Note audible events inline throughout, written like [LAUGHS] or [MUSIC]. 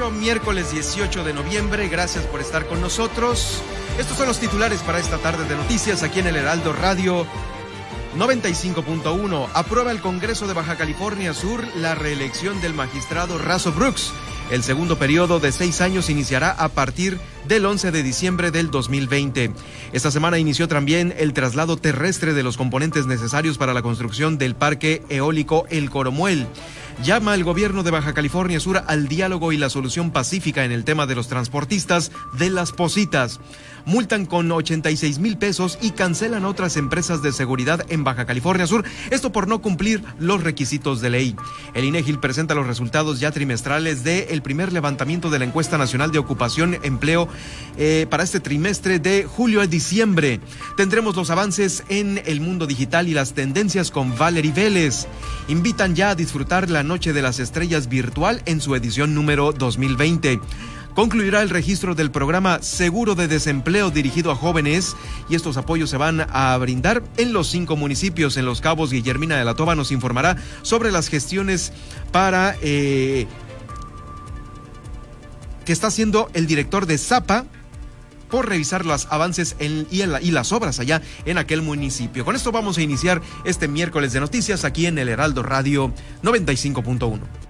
18, miércoles 18 de noviembre, gracias por estar con nosotros. Estos son los titulares para esta tarde de noticias aquí en el Heraldo Radio 95.1. Aprueba el Congreso de Baja California Sur la reelección del magistrado Razo Brooks. El segundo periodo de seis años iniciará a partir del 11 de diciembre del 2020. Esta semana inició también el traslado terrestre de los componentes necesarios para la construcción del parque eólico El Coromuel llama al gobierno de Baja California Sur al diálogo y la solución pacífica en el tema de los transportistas de las positas. Multan con 86 mil pesos y cancelan otras empresas de seguridad en Baja California Sur, esto por no cumplir los requisitos de ley. El INEGIL presenta los resultados ya trimestrales del primer levantamiento de la encuesta nacional de ocupación empleo eh, para este trimestre de julio a diciembre. Tendremos los avances en el mundo digital y las tendencias con Valerie Vélez. Invitan ya a disfrutar la Noche de las Estrellas virtual en su edición número 2020. Concluirá el registro del programa Seguro de Desempleo dirigido a jóvenes y estos apoyos se van a brindar en los cinco municipios. En Los Cabos, Guillermina de la Toba nos informará sobre las gestiones para eh, que está haciendo el director de Zapa por revisar los avances y, y, las obras allá en aquel municipio. Con esto vamos a iniciar este miércoles de noticias aquí en el Heraldo Radio 95.1.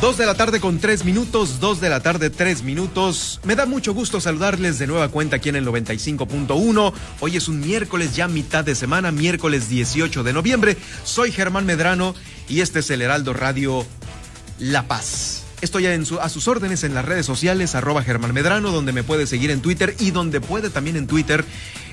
Dos de la tarde con tres minutos, dos de la tarde tres minutos. Me da mucho gusto saludarles de nueva cuenta aquí en el 95.1. Hoy es un miércoles ya mitad de semana, miércoles 18 de noviembre. Soy Germán Medrano y este es el Heraldo Radio La Paz. Estoy en a sus órdenes en las redes sociales, arroba Germán Medrano, donde me puede seguir en Twitter y donde puede también en Twitter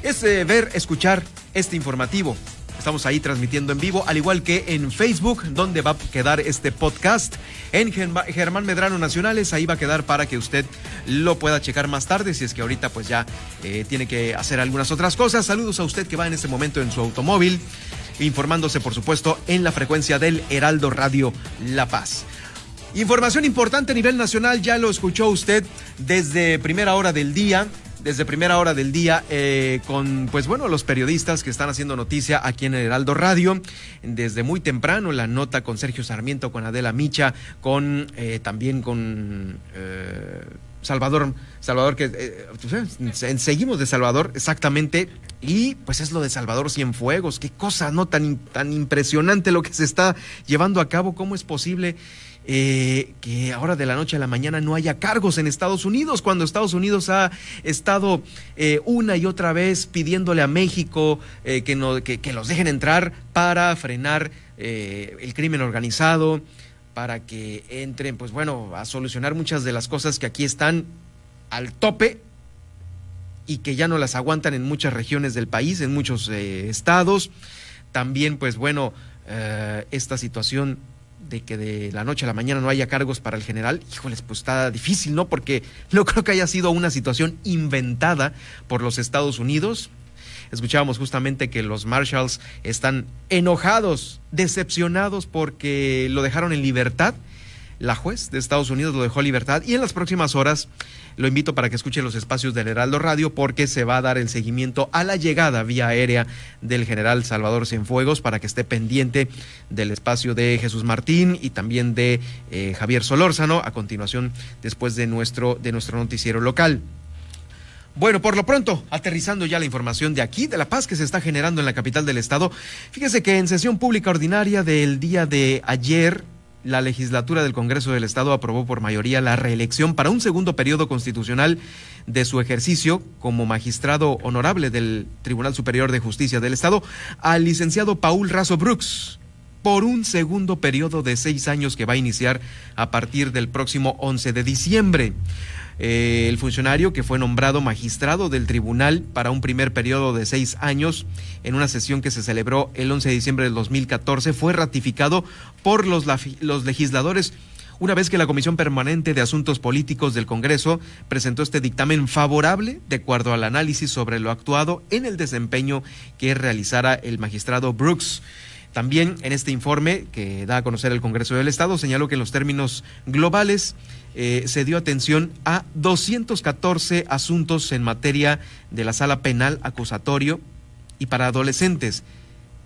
es eh, ver, escuchar este informativo. Estamos ahí transmitiendo en vivo, al igual que en Facebook, donde va a quedar este podcast. En Germán Medrano Nacionales, ahí va a quedar para que usted lo pueda checar más tarde, si es que ahorita pues ya eh, tiene que hacer algunas otras cosas. Saludos a usted que va en este momento en su automóvil, informándose por supuesto en la frecuencia del Heraldo Radio La Paz. Información importante a nivel nacional, ya lo escuchó usted desde primera hora del día desde primera hora del día eh, con, pues bueno, los periodistas que están haciendo noticia aquí en el Heraldo Radio. Desde muy temprano la nota con Sergio Sarmiento, con Adela Micha, con eh, también con... Eh, Salvador, Salvador, que eh, seguimos de Salvador, exactamente, y pues es lo de Salvador Cienfuegos, qué cosa, ¿no? Tan, tan impresionante lo que se está llevando a cabo, ¿cómo es posible? Eh, que ahora de la noche a la mañana no haya cargos en Estados Unidos, cuando Estados Unidos ha estado eh, una y otra vez pidiéndole a México que, no, que, que, los dejen entrar para frenar el crimen organizado, para que entren, pues bueno, a solucionar muchas de las cosas que aquí están al tope y que ya no las aguantan en muchas regiones del país, en muchos eh, estados. También, pues bueno, eh, esta situación que de la noche a la mañana no haya cargos para el general, híjoles, pues está difícil, ¿no? Porque no creo que haya sido una situación inventada por los Estados Unidos. Escuchábamos justamente que los Marshalls están enojados, decepcionados porque lo dejaron en libertad. La juez de Estados Unidos lo dejó libertad y en las próximas horas lo invito para que escuche los espacios del Heraldo Radio porque se va a dar el seguimiento a la llegada vía aérea del general Salvador Cienfuegos para que esté pendiente del espacio de Jesús Martín y también de eh, Javier Solórzano a continuación después de nuestro, de nuestro noticiero local. Bueno, por lo pronto, aterrizando ya la información de aquí, de la paz que se está generando en la capital del estado, fíjese que en sesión pública ordinaria del día de ayer, la legislatura del Congreso del Estado aprobó por mayoría la reelección para un segundo periodo constitucional de su ejercicio como magistrado honorable del Tribunal Superior de Justicia del Estado al licenciado Paul Razo Brooks por un segundo periodo de seis años que va a iniciar a partir del próximo 11 de diciembre. Eh, el funcionario que fue nombrado magistrado del tribunal para un primer periodo de seis años en una sesión que se celebró el 11 de diciembre del 2014 fue ratificado por los, los legisladores una vez que la Comisión Permanente de Asuntos Políticos del Congreso presentó este dictamen favorable de acuerdo al análisis sobre lo actuado en el desempeño que realizara el magistrado Brooks. También en este informe que da a conocer el Congreso del Estado señaló que en los términos globales eh, se dio atención a 214 asuntos en materia de la sala penal acusatorio y para adolescentes.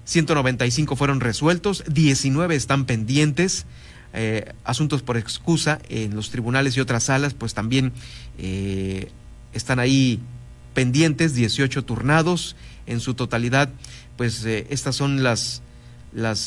195 fueron resueltos, 19 están pendientes. Eh, asuntos por excusa en los tribunales y otras salas, pues también eh, están ahí pendientes, 18 turnados. En su totalidad, pues estas son las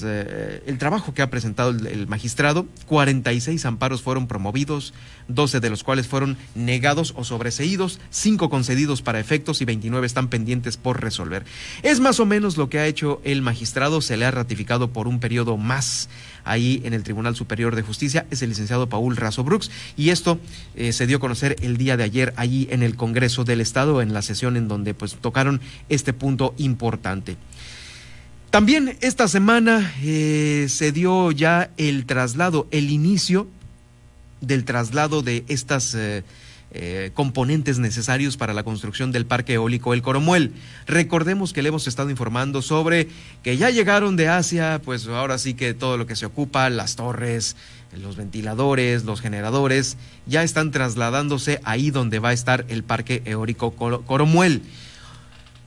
eh, el trabajo que ha presentado el, magistrado. 46 amparos fueron promovidos, 12 de los cuales fueron negados o sobreseídos, 5 concedidos para efectos y 29 están pendientes por resolver. Es más o menos lo que ha hecho el magistrado, se le ha ratificado por un periodo más ahí en el Tribunal Superior de Justicia, es el licenciado Paul Razo Brooks, y esto eh, se dio a conocer el día de ayer allí en el Congreso del Estado, en la sesión en donde pues tocaron este punto importante. También esta semana eh, se dio ya el traslado, el inicio del traslado de estas eh, eh, componentes necesarios para la construcción del parque eólico El Coromuel. Recordemos que le hemos estado informando sobre que ya llegaron de Asia, pues ahora sí que todo lo que se ocupa, las torres, los ventiladores, los generadores, ya están trasladándose ahí donde va a estar el parque eólico Coromuel.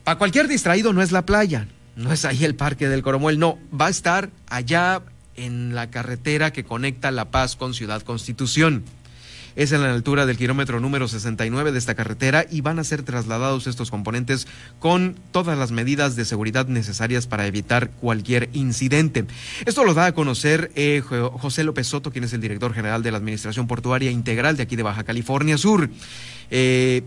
Para cualquier distraído no es la playa, no es ahí el Parque del Coromuel, no, va a estar allá en la carretera que conecta La Paz con Ciudad Constitución. Es en la altura del kilómetro número 69 de esta carretera y van a ser trasladados estos componentes con todas las medidas de seguridad necesarias para evitar cualquier incidente. Esto lo da a conocer eh, José López Soto, quien es el director general de la Administración Portuaria Integral de aquí de Baja California Sur. Eh,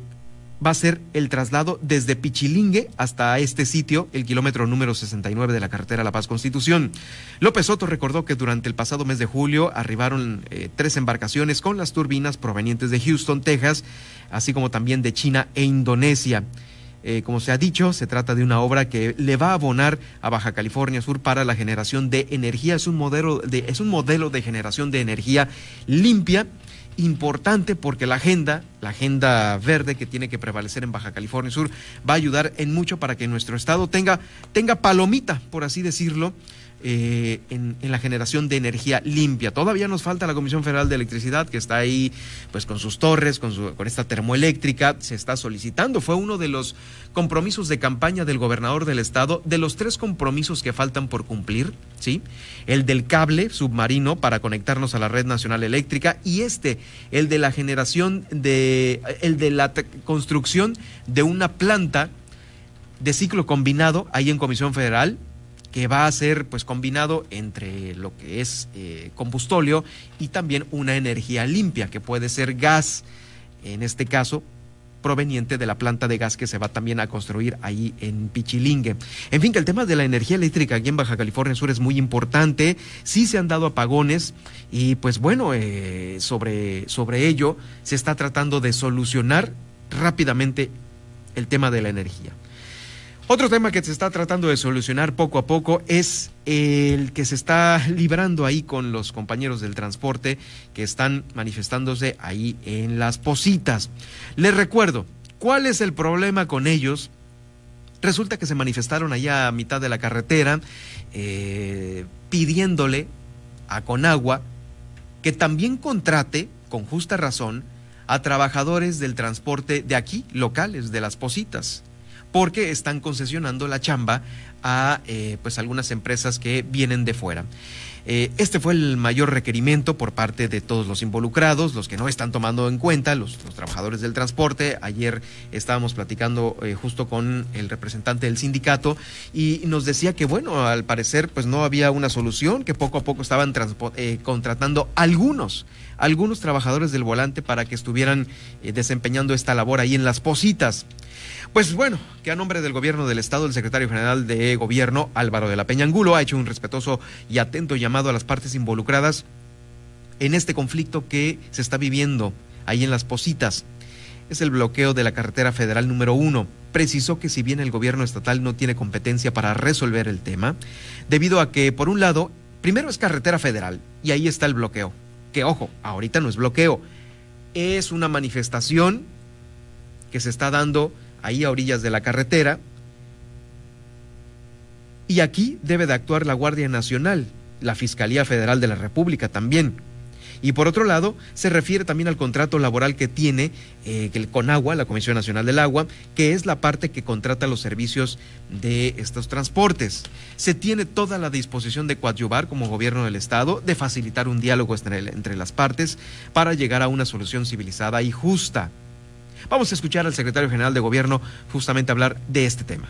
va a ser el traslado desde Pichilingue hasta este sitio, el kilómetro número 69 de la carretera La Paz Constitución. López Soto recordó que durante el pasado mes de julio arribaron eh, tres embarcaciones con las turbinas provenientes de Houston, Texas, así como también de China e Indonesia. Eh, como se ha dicho, se trata de una obra que le va a abonar a Baja California Sur para la generación de energía. Es un modelo de, es un modelo de generación de energía limpia importante porque la agenda, la agenda verde que tiene que prevalecer en Baja California Sur, va a ayudar en mucho para que nuestro estado tenga, tenga palomita, por así decirlo, eh, en, la generación de energía limpia. Todavía nos falta la Comisión Federal de Electricidad, que está ahí pues con sus torres, con, su, con esta termoeléctrica, se está solicitando. Fue uno de los compromisos de campaña del gobernador del estado, de los tres compromisos que faltan por cumplir, ¿sí? El del cable submarino para conectarnos a la red nacional eléctrica y este, el de la generación de, el de la construcción de una planta de ciclo combinado ahí en Comisión Federal que va a ser pues combinado entre lo que es eh, combustóleo y también una energía limpia que puede ser gas, en este caso proveniente de la planta de gas que se va también a construir ahí en Pichilingue. En fin, que el tema de la energía eléctrica aquí en Baja California Sur es muy importante. Sí se han dado apagones y pues bueno, eh, sobre, sobre ello se está tratando de solucionar rápidamente el tema de la energía. Otro tema que se está tratando de solucionar poco a poco es el que se está librando ahí con los compañeros del transporte que están manifestándose ahí en las positas. Les recuerdo, ¿cuál es el problema con ellos? Resulta que se manifestaron allá a mitad de la carretera eh, pidiéndole a Conagua que también contrate, con justa razón, a trabajadores del transporte de aquí, locales, de las positas porque están concesionando la chamba a eh, pues algunas empresas que vienen de fuera. Eh, este fue el mayor requerimiento por parte de todos los involucrados, los que no están tomando en cuenta, los, trabajadores del transporte. Ayer estábamos platicando eh, justo con el representante del sindicato y nos decía que, bueno, al parecer pues no había una solución, que poco a poco estaban contratando algunos, algunos trabajadores del volante para que estuvieran desempeñando esta labor ahí en las positas. Pues bueno, que a nombre del gobierno del Estado, el secretario general de Gobierno, Álvaro de la Peña Angulo, ha hecho un respetuoso y atento llamado a las partes involucradas en este conflicto que se está viviendo ahí en las Positas. Es el bloqueo de la carretera federal número uno. Precisó que si bien el gobierno estatal no tiene competencia para resolver el tema, debido a que, por un lado, primero es carretera federal y ahí está el bloqueo. Que ojo, ahorita no es bloqueo, es una manifestación que se está dando ahí a orillas de la carretera. Y aquí debe de actuar la Guardia Nacional, la Fiscalía Federal de la República también. Y por otro lado, se refiere también al contrato laboral que tiene eh, el la Comisión Nacional del Agua, que es la parte que contrata los servicios de estos transportes. Se tiene toda la disposición de coadyuvar como gobierno del Estado, de facilitar un diálogo entre las partes para llegar a una solución civilizada y justa. Vamos a escuchar al secretario general de Gobierno justamente hablar de este tema.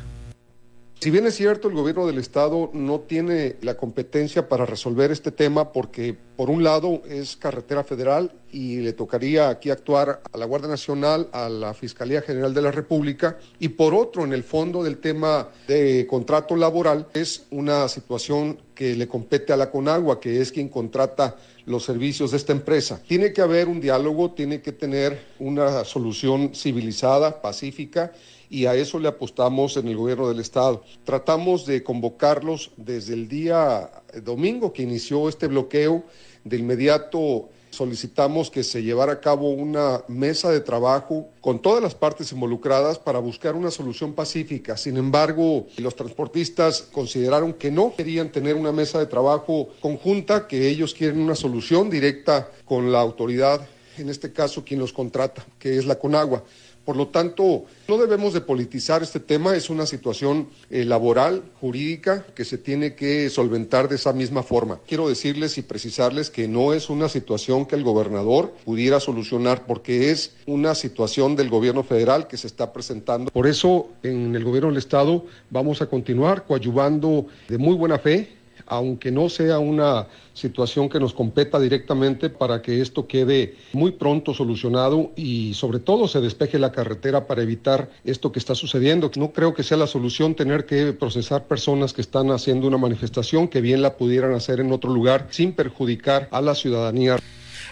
Si bien es cierto, el gobierno del estado no tiene la competencia para resolver este tema porque por un lado es carretera federal y le tocaría aquí actuar a la Guardia Nacional, a la Fiscalía General de la República y por otro en el fondo del tema de contrato laboral es una situación que le compete a la Conagua, que es quien contrata los servicios de esta empresa. Tiene que haber un diálogo, tiene que tener una solución civilizada, pacífica y a eso le apostamos en el gobierno del estado. Tratamos de convocarlos desde el día domingo que inició este bloqueo. De inmediato solicitamos que se llevara a cabo una mesa de trabajo con todas las partes involucradas para buscar una solución pacífica. Sin embargo, los transportistas consideraron que no querían tener una mesa de trabajo conjunta, que ellos quieren una solución directa con la autoridad, en este caso quien los contrata, que es la Conagua. Por lo tanto, no debemos de politizar este tema, es una situación eh, laboral, jurídica, que se tiene que solventar de esa misma forma. Quiero decirles y precisarles que no es una situación que el gobernador pudiera solucionar porque es una situación del gobierno federal que se está presentando. Por eso, en el gobierno del Estado vamos a continuar coadyuvando de muy buena fe aunque no sea una situación que nos competa directamente para que esto quede muy pronto solucionado y sobre todo se despeje la carretera para evitar esto que está sucediendo. No creo que sea la solución tener que procesar personas que están haciendo una manifestación que bien la pudieran hacer en otro lugar sin perjudicar a la ciudadanía.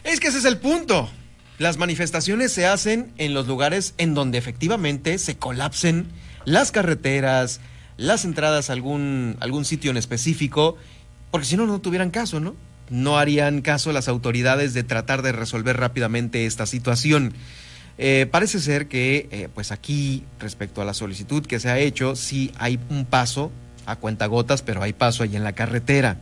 Es que ese es el punto. Las manifestaciones se hacen en los lugares en donde efectivamente se colapsen las carreteras, las entradas a algún, algún sitio en específico, porque si no, no tuvieran caso, ¿no? No harían caso las autoridades de tratar de resolver rápidamente esta situación. Eh, parece ser que, eh, pues aquí, respecto a la solicitud que se ha hecho, sí hay un paso a cuentagotas, pero hay paso ahí en la carretera.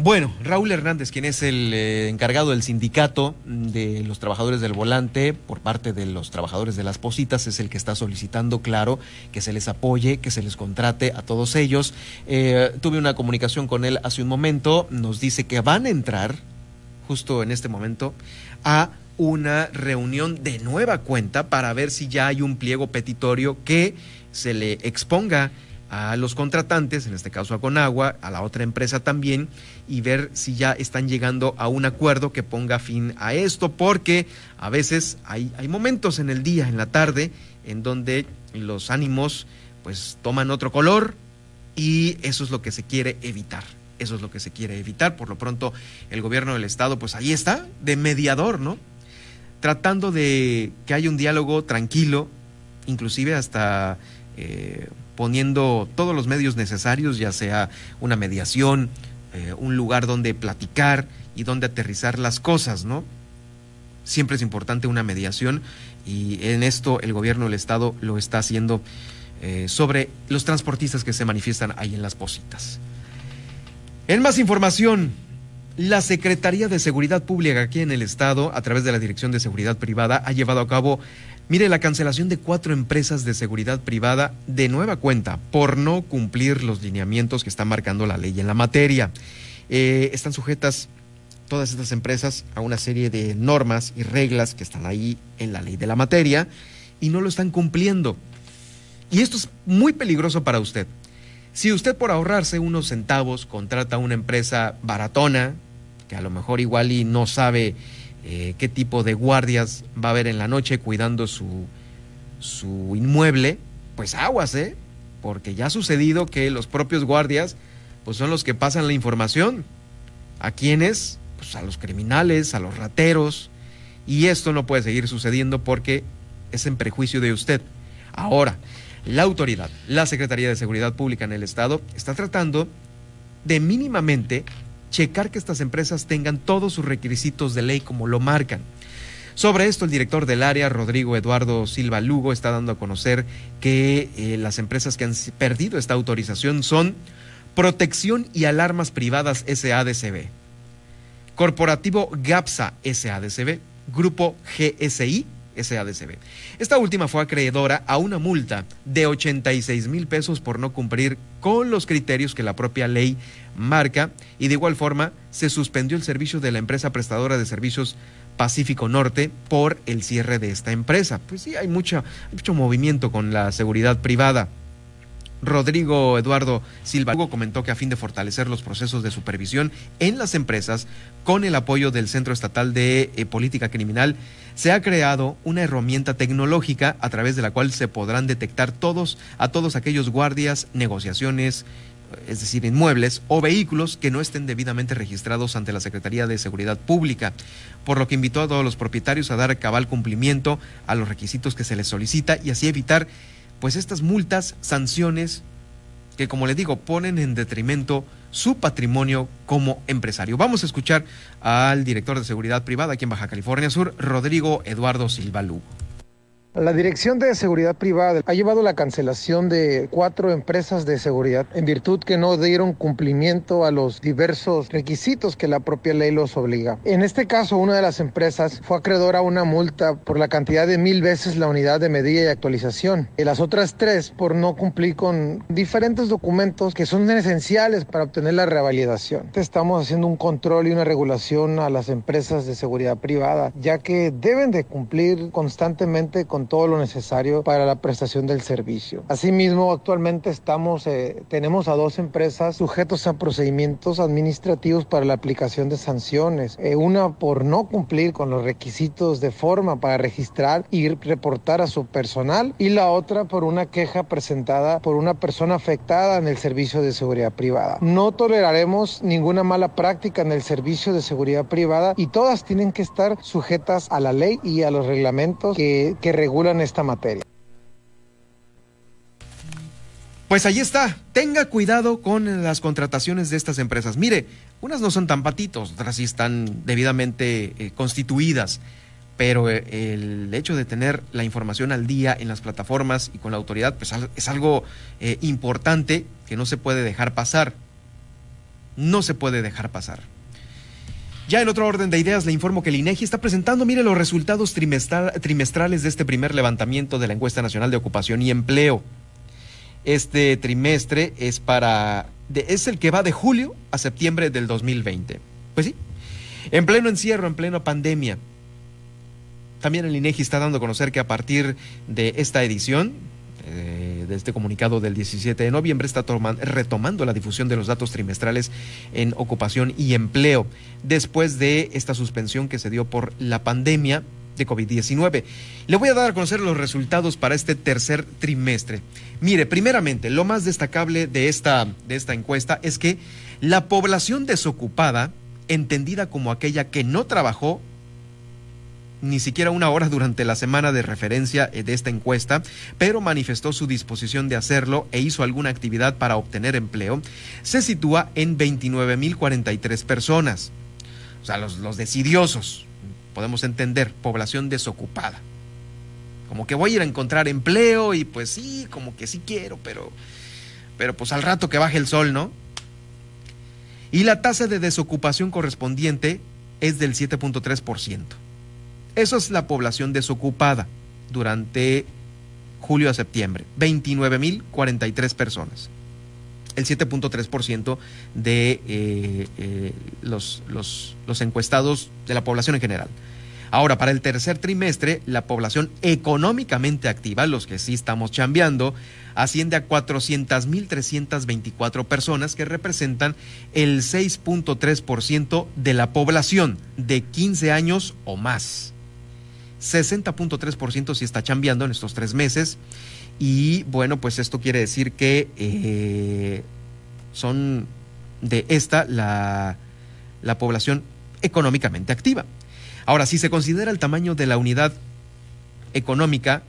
Bueno, Raúl Hernández, quien es el eh, encargado del sindicato de los trabajadores del volante por parte de los trabajadores de las positas, es el que está solicitando, claro, que se les apoye, que se les contrate a todos ellos. Eh, tuve una comunicación con él hace un momento, nos dice que van a entrar, justo en este momento, a una reunión de nueva cuenta para ver si ya hay un pliego petitorio que se le exponga a los contratantes, en este caso a Conagua, a la otra empresa también, y ver si ya están llegando a un acuerdo que ponga fin a esto, porque a veces hay, hay momentos en el día, en la tarde, en donde los ánimos pues toman otro color y eso es lo que se quiere evitar. Eso es lo que se quiere evitar. Por lo pronto, el gobierno del Estado, pues ahí está, de mediador, ¿no? Tratando de que haya un diálogo tranquilo, inclusive hasta eh, poniendo todos los medios necesarios, ya sea una mediación, eh, un lugar donde platicar y donde aterrizar las cosas, ¿no? Siempre es importante una mediación y en esto el gobierno del Estado lo está haciendo eh, sobre los transportistas que se manifiestan ahí en las positas. En más información, la Secretaría de Seguridad Pública aquí en el Estado, a través de la Dirección de Seguridad Privada, ha llevado a cabo Mire, la cancelación de cuatro empresas de seguridad privada de nueva cuenta por no cumplir los lineamientos que está marcando la ley en la materia. Eh, están sujetas todas estas empresas a una serie de normas y reglas que están ahí en la ley de la materia y no lo están cumpliendo. Y esto es muy peligroso para usted. Si usted por ahorrarse unos centavos contrata una empresa baratona, que a lo mejor igual y no sabe eh, qué tipo de guardias va a haber en la noche cuidando su, su inmueble, pues aguas, ¿eh? Porque ya ha sucedido que los propios guardias, pues son los que pasan la información. ¿A quiénes? Pues a los criminales, a los rateros. Y esto no puede seguir sucediendo porque es en prejuicio de usted. Ahora, la autoridad, la Secretaría de Seguridad Pública en el Estado, está tratando de mínimamente checar que estas empresas tengan todos sus requisitos de ley como lo marcan. Sobre esto, el director del área, Rodrigo Eduardo Silva Lugo, está dando a conocer que eh, las empresas que han perdido esta autorización son Protección y Alarmas Privadas SADCB, Corporativo GAPSA SADCB, Grupo GSI SADCB. Esta última fue acreedora a una multa de 86 mil pesos por no cumplir con los criterios que la propia ley marca y de igual forma se suspendió el servicio de la empresa prestadora de servicios Pacífico Norte por el cierre de esta empresa. Pues sí, hay, mucho, mucho movimiento con la seguridad privada. Rodrigo Eduardo Silva comentó que a fin de fortalecer los procesos de supervisión en las empresas, con el apoyo del Centro Estatal de eh, Política Criminal, se ha creado una herramienta tecnológica a través de la cual se podrán detectar todos a todos aquellos guardias, negociaciones, es decir, inmuebles o vehículos que no estén debidamente registrados ante la Secretaría de Seguridad Pública, por lo que invitó a todos los propietarios a dar cabal cumplimiento a los requisitos que se les solicita y así evitar pues estas multas, sanciones que como le digo ponen en detrimento su patrimonio como empresario. Vamos a escuchar al director de Seguridad Privada aquí en Baja California Sur, Rodrigo Eduardo Silva Lugo. La Dirección de Seguridad Privada ha llevado la cancelación de cuatro empresas de seguridad en virtud que no dieron cumplimiento a los diversos requisitos que la propia ley los obliga. En este caso, una de las empresas fue acreedora a una multa por la cantidad de mil veces la unidad de medida y actualización. Y las otras tres por no cumplir con diferentes documentos que son esenciales para obtener la revalidación. Estamos haciendo un control y una regulación a las empresas de seguridad privada, ya que deben de cumplir constantemente con todo lo necesario para la prestación del servicio. Asimismo, actualmente estamos, eh, tenemos a dos empresas sujetos a procedimientos administrativos para la aplicación de sanciones. Eh, una por no cumplir con los requisitos de forma para registrar y reportar a su personal y la otra por una queja presentada por una persona afectada en el servicio de seguridad privada. No toleraremos ninguna mala práctica en el servicio de seguridad privada y todas tienen que estar sujetas a la ley y a los reglamentos que, que regulan en esta materia. Pues ahí está, tenga cuidado con las contrataciones de estas empresas. Mire, unas no son tan patitos, otras sí están debidamente eh, constituidas, pero eh, el hecho de tener la información al día en las plataformas y con la autoridad pues es algo eh, importante que no se puede dejar pasar. No se puede dejar pasar. Ya en otro orden de ideas, le informo que el INEGI está presentando, mire, los resultados trimestrales de este primer levantamiento de la encuesta nacional de ocupación y empleo. Este trimestre es para es el que va de julio a septiembre del 2020. Pues sí, en pleno encierro, en pleno pandemia. También el INEGI está dando a conocer que a partir de esta edición, eh, de este comunicado del 17 de noviembre, está retomando la difusión de los datos trimestrales en ocupación y empleo, después de esta suspensión que se dio por la pandemia de COVID-19. Le voy a dar a conocer los resultados para este tercer trimestre. Mire, primeramente, lo más destacable de esta, de esta encuesta es que la población desocupada, entendida como aquella que no trabajó ni siquiera una hora durante la semana de referencia eh, de esta encuesta, pero manifestó su disposición de hacerlo e hizo alguna actividad para obtener empleo, se sitúa en 29.043 personas. O sea, los, los decidiosos, podemos entender, población desocupada. Como que voy a ir a encontrar empleo y pues sí, como que sí quiero, pero, pero pues al rato que baje el sol, ¿no? Y la tasa de desocupación correspondiente es del 7.3%. Eso es la población desocupada durante julio a septiembre, 29.043 personas. El 7.3% de eh, eh, los, los, los encuestados de la población en general. Ahora, para el tercer trimestre, la población económicamente activa, los que sí estamos chambeando, asciende a 400.324 personas que representan el 6.3% de la población de 15 años o más. 60.3% sí está chambeando en estos tres meses. Y bueno, pues esto quiere decir que eh, son de esta la, la población económicamente activa. Ahora, si se considera el tamaño de la unidad económica,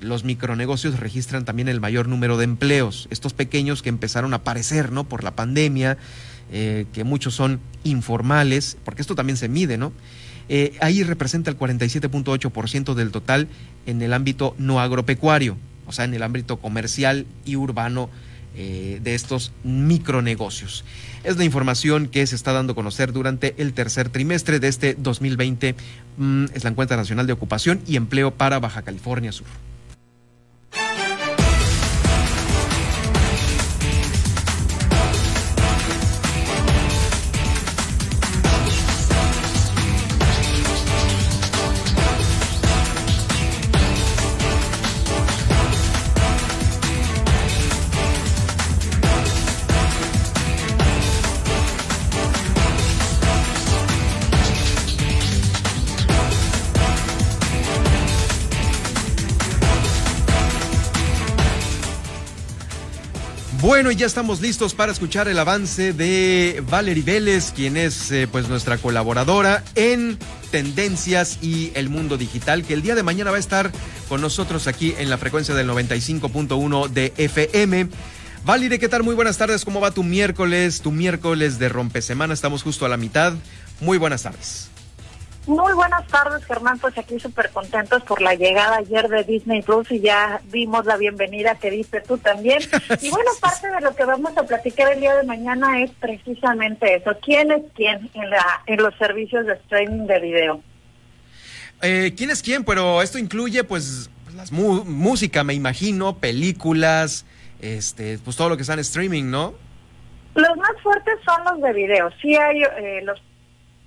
los micronegocios registran también el mayor número de empleos, estos pequeños que empezaron a aparecer, ¿no? Por la pandemia, eh, que muchos son informales, porque esto también se mide, ¿no? Eh, ahí representa el 47.8% del total en el ámbito no agropecuario, o sea, en el ámbito comercial y urbano eh, de estos micronegocios. Es la información que se está dando a conocer durante el tercer trimestre de este 2020. Mm, es la encuesta nacional de ocupación y empleo para Baja California Sur. Bueno, ya estamos listos para escuchar el avance de Valerie Vélez, quien es eh, pues nuestra colaboradora en tendencias y el mundo digital, que el día de mañana va a estar con nosotros aquí en la frecuencia del 95.1 de FM. Valerie, ¿qué tal? Muy buenas tardes. ¿Cómo va tu miércoles? Tu miércoles de rompesemana. Estamos justo a la mitad. Muy buenas tardes. Muy buenas tardes, Germán. Pues aquí súper contentos por la llegada ayer de Disney Plus y ya vimos la bienvenida que diste tú también. [LAUGHS] Y bueno, parte de lo que vamos a platicar el día de mañana es precisamente eso. ¿Quién es quién en, la, en los servicios de streaming de video? Eh, ¿Quién es quién? Pero esto incluye, pues, las música, me imagino, películas, este, pues todo lo que está en streaming, ¿no? Los más fuertes son los de video. Sí hay eh, los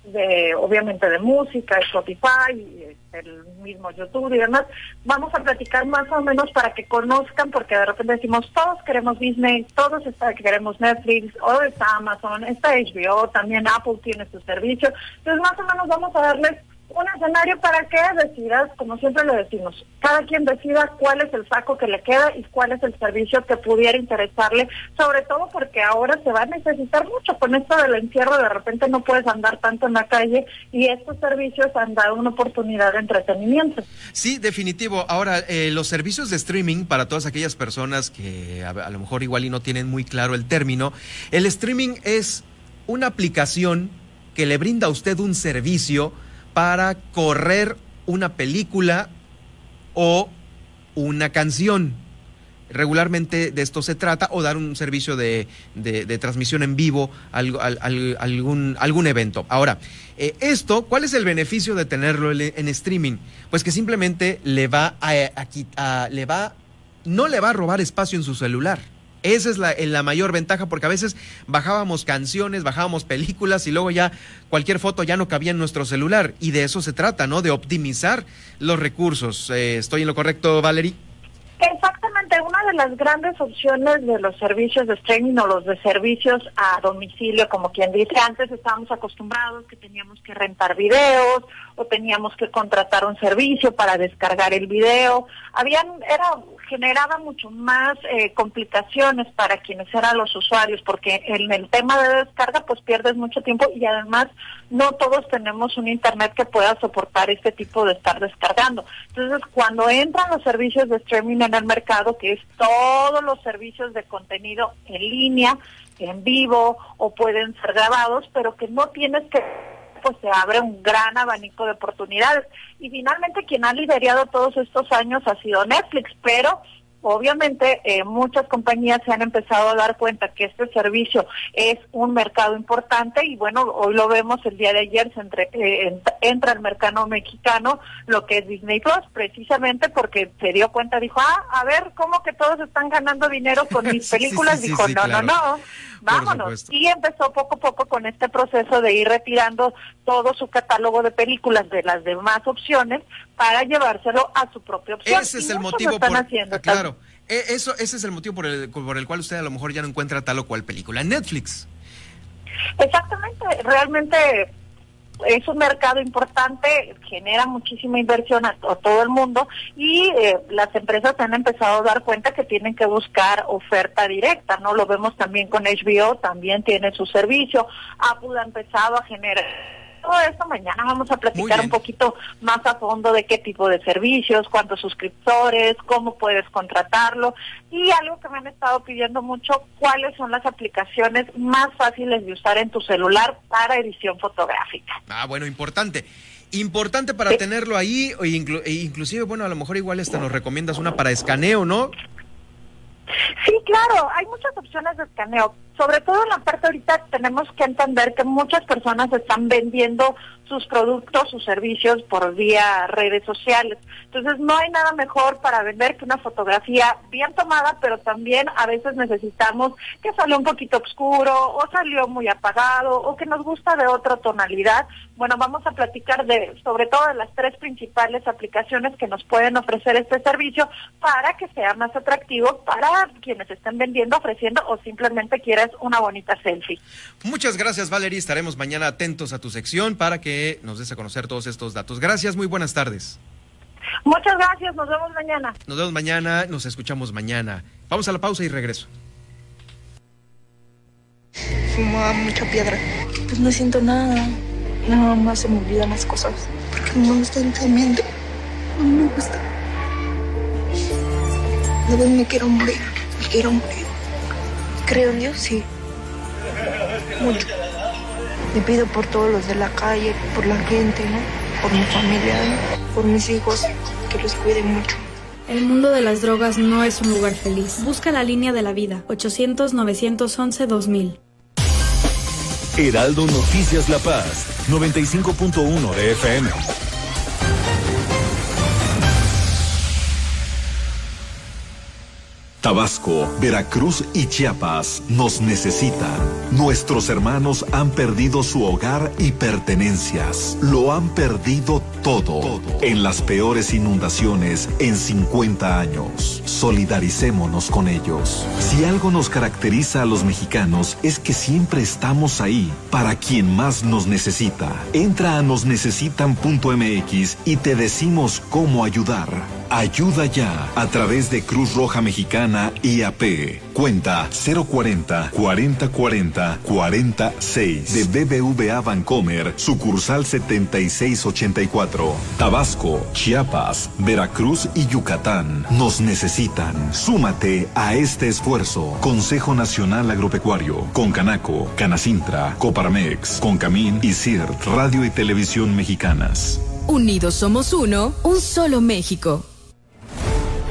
de obviamente de música, Spotify, el mismo YouTube y demás, vamos a platicar más o menos para que conozcan, porque de repente decimos, todos queremos Disney, todos está, queremos Netflix, o está Amazon, está HBO, también Apple tiene su servicio, entonces más o menos vamos a darles un escenario para que decidas, como siempre lo decimos, cada quien decida cuál es el saco que le queda y cuál es el servicio que pudiera interesarle, sobre todo porque ahora se va a necesitar mucho. Con esto del encierro de repente no puedes andar tanto en la calle y estos servicios han dado una oportunidad de entretenimiento. Sí, definitivo. Ahora, eh, los servicios de streaming, para todas aquellas personas que a, a lo mejor igual y no tienen muy claro el término, el streaming es una aplicación que le brinda a usted un servicio para correr una película o una canción. Regularmente de esto se trata o dar un servicio de, transmisión en vivo a, algún, algún evento. Ahora, eh, esto, ¿cuál es el beneficio de tenerlo en streaming? Pues que simplemente le va a, le va, no le va a robar espacio en su celular. Esa es la, la, mayor ventaja porque a veces bajábamos canciones, bajábamos películas y luego ya cualquier foto ya no cabía en nuestro celular. Y de eso se trata, ¿no? De optimizar los recursos. Eh, ¿Estoy en lo correcto, Valerie? Exactamente, una de las grandes opciones de los servicios de streaming o los de servicios a domicilio, como quien dice, antes estábamos acostumbrados que teníamos que rentar videos o teníamos que contratar un servicio para descargar el video. Habían, era generaba mucho más eh, complicaciones para quienes eran los usuarios, porque en el tema de descarga pues pierdes mucho tiempo y además no todos tenemos un internet que pueda soportar este tipo de estar descargando. Entonces, cuando entran los servicios de streaming en el mercado, que es todos los servicios de contenido en línea, en vivo o pueden ser grabados, pero que no tienes que pues se abre un gran abanico de oportunidades. Y finalmente quien ha liderado todos estos años ha sido Netflix, pero Obviamente, eh, muchas compañías se han empezado a dar cuenta que este servicio es un mercado importante y bueno, hoy lo vemos el día de ayer, se entre, eh, entra el mercado mexicano, lo que es Disney Plus, precisamente porque se dio cuenta, dijo, ah, a ver, ¿cómo que todos están ganando dinero con mis [LAUGHS] películas? dijo, no, no, no, vámonos. Y empezó poco a poco con este proceso de ir retirando todo su catálogo de películas de las demás opciones para llevárselo a su propia opción. Ese es el motivo por, haciendo, ah, claro. E, eso, ese es el motivo por el, por el cual usted a lo mejor ya no encuentra tal o cual película en Netflix. Exactamente, realmente es un mercado importante, genera muchísima inversión a, todo el mundo y eh, las empresas han empezado a dar cuenta que tienen que buscar oferta directa, ¿no? Lo vemos también con HBO, también tiene su servicio, Apple ha empezado a generar todo esto mañana vamos a platicar un poquito más a fondo de qué tipo de servicios, cuántos suscriptores, cómo puedes contratarlo y algo que me han estado pidiendo mucho, cuáles son las aplicaciones más fáciles de usar en tu celular para edición fotográfica. Ah, bueno, importante. Importante para tenerlo ahí, e inclusive, bueno, a lo mejor igual esta nos recomiendas una para escaneo, ¿no? Sí, claro, hay muchas opciones de escaneo. Sobre todo en la parte ahorita tenemos que entender que muchas personas están vendiendo sus productos, sus servicios por vía redes sociales. Entonces no hay nada mejor para vender que una fotografía bien tomada, pero también a veces necesitamos que salió un poquito oscuro o salió muy apagado o que nos gusta de otra tonalidad. Bueno, vamos a platicar de sobre todo de las tres principales aplicaciones que nos pueden ofrecer este servicio para que sea más atractivo para quienes estén vendiendo, ofreciendo o simplemente una bonita selfie. Muchas gracias, Valeria. Estaremos mañana atentos a tu sección para que nos des a conocer todos estos datos. Gracias, muy buenas tardes. Muchas gracias, nos vemos mañana. Nos vemos mañana, nos escuchamos mañana. Vamos a la pausa y regreso. Fumaba mucha piedra. Pues no siento nada. Nada más se me olvidan las cosas. Porque no me gusta el tratamiento. No me gusta. De vez me quiero morir. Me quiero morir. Creo en Dios, sí. Mucho. Le pido por todos los de la calle, por la gente, ¿no? Por mi familia, por mis hijos, que los cuiden mucho. El mundo de las drogas no es un lugar feliz. Busca la línea de la vida, 800-911-2000. Heraldo Noticias La Paz, 95.1 de FM. Tabasco, Veracruz y Chiapas nos necesitan. Nuestros hermanos han perdido su hogar y pertenencias. Lo han perdido todo, en las peores inundaciones en 50 años. Solidaricémonos con ellos. Si algo nos caracteriza a los mexicanos es que siempre estamos ahí para quien más nos necesita. Entra a nosnecesitan.mx y te decimos cómo ayudar. Ayuda ya a través de Cruz Roja Mexicana IAP. Cuenta 040 4040 46 de BBVA Bancomer, sucursal 7684. Tabasco, Chiapas, Veracruz y Yucatán nos necesitan. Súmate a este esfuerzo. Consejo Nacional Agropecuario, Concanaco, Canacintra, Coparmex, Concamín y CIRT, Radio y Televisión Mexicanas. Unidos somos uno, un solo México.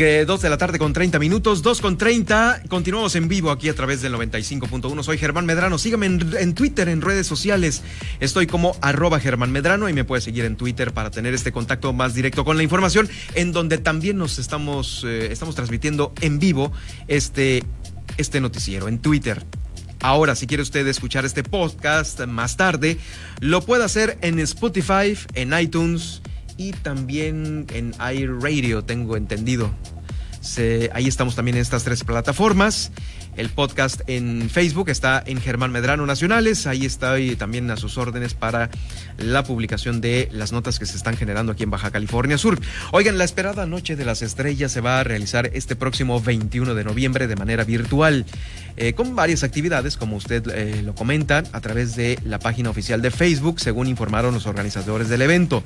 Que 2 de la tarde con 30 minutos, 2 con 30. Continuamos en vivo aquí a través del 95.1. Soy Germán Medrano. Sígame en, Twitter, en redes sociales. Estoy como arroba Germán Medrano y me puede seguir en Twitter para tener este contacto más directo con la información, en donde también nos estamos, eh, estamos transmitiendo en vivo este, este noticiero en Twitter. Ahora, si quiere usted escuchar este podcast más tarde, lo puede hacer en Spotify, en iTunes y también en iRadio, tengo entendido. Ahí estamos también en estas tres plataformas. El podcast en Facebook está en Germán Medrano Nacionales. Ahí estoy también a sus órdenes para la publicación de las notas que se están generando aquí en Baja California Sur. Oigan, la esperada Noche de las Estrellas se va a realizar este próximo 21 de noviembre de manera virtual, eh, con varias actividades, como usted eh, lo comenta, a través de la página oficial de Facebook, según informaron los organizadores del evento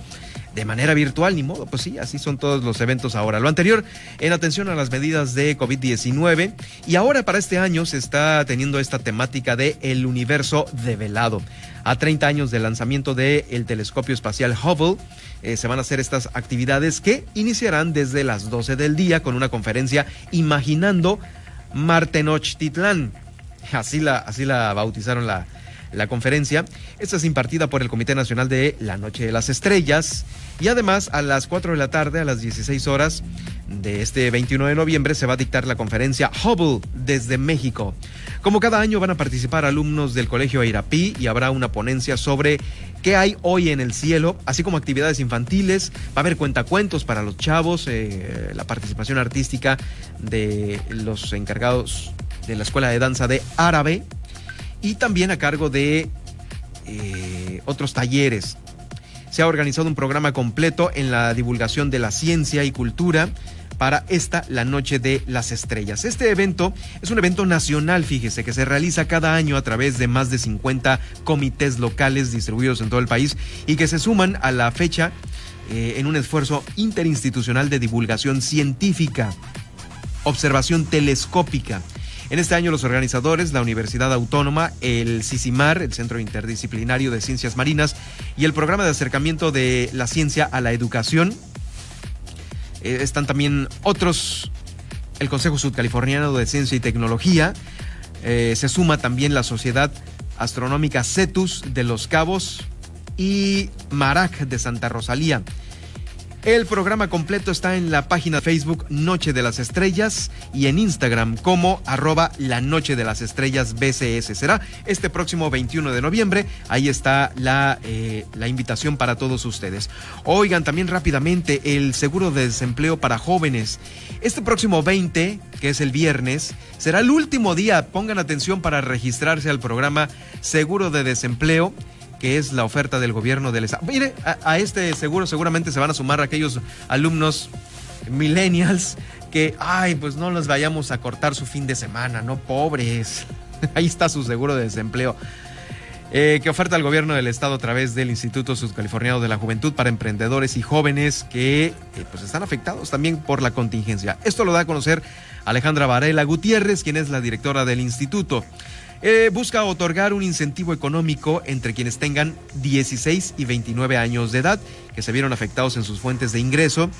de manera virtual, ni modo, pues sí, así son todos los eventos ahora. Lo anterior en atención a las medidas de COVID-19 y ahora para este año se está teniendo esta temática de el universo develado. A 30 años del lanzamiento del el telescopio espacial Hubble, eh, se van a hacer estas actividades que iniciarán desde las 12 del día con una conferencia Imaginando Martenochtitlán. Así la, así la bautizaron la, la conferencia. Esta es impartida por el Comité Nacional de la Noche de las Estrellas y además a las 4 de la tarde, a las 16 horas de este 21 de noviembre, se va a dictar la conferencia Hubble desde México. Como cada año van a participar alumnos del Colegio Airapí y habrá una ponencia sobre qué hay hoy en el cielo, así como actividades infantiles. Va a haber cuentacuentos para los chavos, eh, la participación artística de los encargados de la Escuela de Danza de Árabe y también a cargo de eh, otros talleres. Se ha organizado un programa completo en la divulgación de la ciencia y cultura para esta, la Noche de las Estrellas. Este evento es un evento nacional, fíjese, que se realiza cada año a través de más de 50 comités locales distribuidos en todo el país y que se suman a la fecha eh, en un esfuerzo interinstitucional de divulgación científica, observación telescópica en este año los organizadores, la Universidad Autónoma, el CICIMAR, el Centro Interdisciplinario de Ciencias Marinas, y el Programa de Acercamiento de la Ciencia a la Educación. Eh, están también otros, el Consejo Sudcaliforniano de Ciencia y Tecnología. Eh, se suma también la Sociedad Astronómica CETUS de Los Cabos y MARAC de Santa Rosalía. El programa completo está en la página Facebook Noche de las Estrellas y en Instagram como arroba la Noche de las Estrellas BCS. Será este próximo 21 de noviembre. Ahí está la, eh, la invitación para todos ustedes. Oigan también rápidamente el seguro de desempleo para jóvenes. Este próximo 20, que es el viernes, será el último día. Pongan atención para registrarse al programa Seguro de Desempleo que es la oferta del gobierno del Estado. Mire, a, este seguro seguramente se van a sumar aquellos alumnos millennials que, ay, pues no los vayamos a cortar su fin de semana, no pobres. [LAUGHS] Ahí está su seguro de desempleo. eh, que oferta el gobierno del estado a través del Instituto Sudcaliforniano de la Juventud para emprendedores y jóvenes que eh, pues están afectados también por la contingencia. Esto lo da a conocer Alejandra Varela Gutiérrez, quien es la directora del instituto. Eh, busca otorgar un incentivo económico entre quienes tengan 16 y 29 años de edad, que se vieron afectados en sus fuentes de ingreso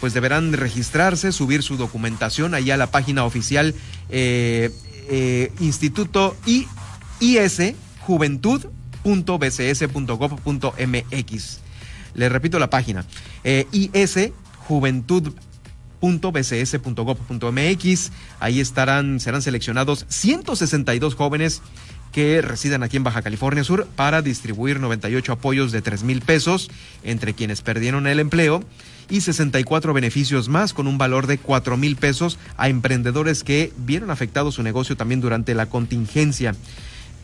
pues deberán registrarse, subir su documentación allá a la página oficial eh, eh, Instituto IS juventud.bcs.gov.mx. Le repito la página, eh, IS juventud.bcs.gov.mx. Ahí estarán, serán seleccionados 162 jóvenes que residen aquí en Baja California Sur para distribuir 98 apoyos de 3 mil pesos entre quienes perdieron el empleo y 64 beneficios más con un valor de 4 mil pesos a emprendedores que vieron afectado su negocio también durante la contingencia.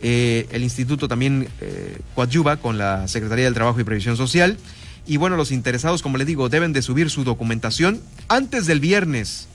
Eh, el instituto también eh, coadyuva con la Secretaría del Trabajo y Previsión Social. Y bueno, los interesados, como les digo, deben de subir su documentación antes del viernes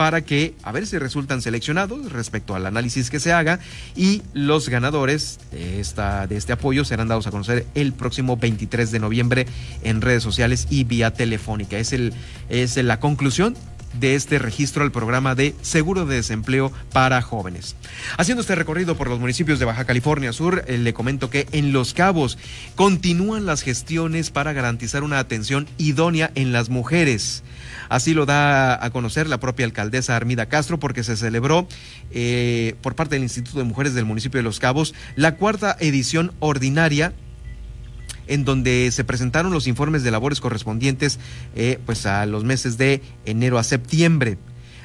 para que a ver si resultan seleccionados respecto al análisis que se haga y los ganadores de, esta, de este apoyo serán dados a conocer el próximo 23 de noviembre en redes sociales y vía telefónica. Es, el, es la conclusión de este registro al programa de seguro de desempleo para jóvenes. Haciendo este recorrido por los municipios de Baja California Sur, eh, le comento que en Los Cabos continúan las gestiones para garantizar una atención idónea en las mujeres. Así lo da a conocer la propia alcaldesa Armida Castro porque se celebró eh, por parte del Instituto de Mujeres del municipio de Los Cabos la cuarta edición ordinaria en donde se presentaron los informes de labores correspondientes eh, pues a los meses de enero a septiembre.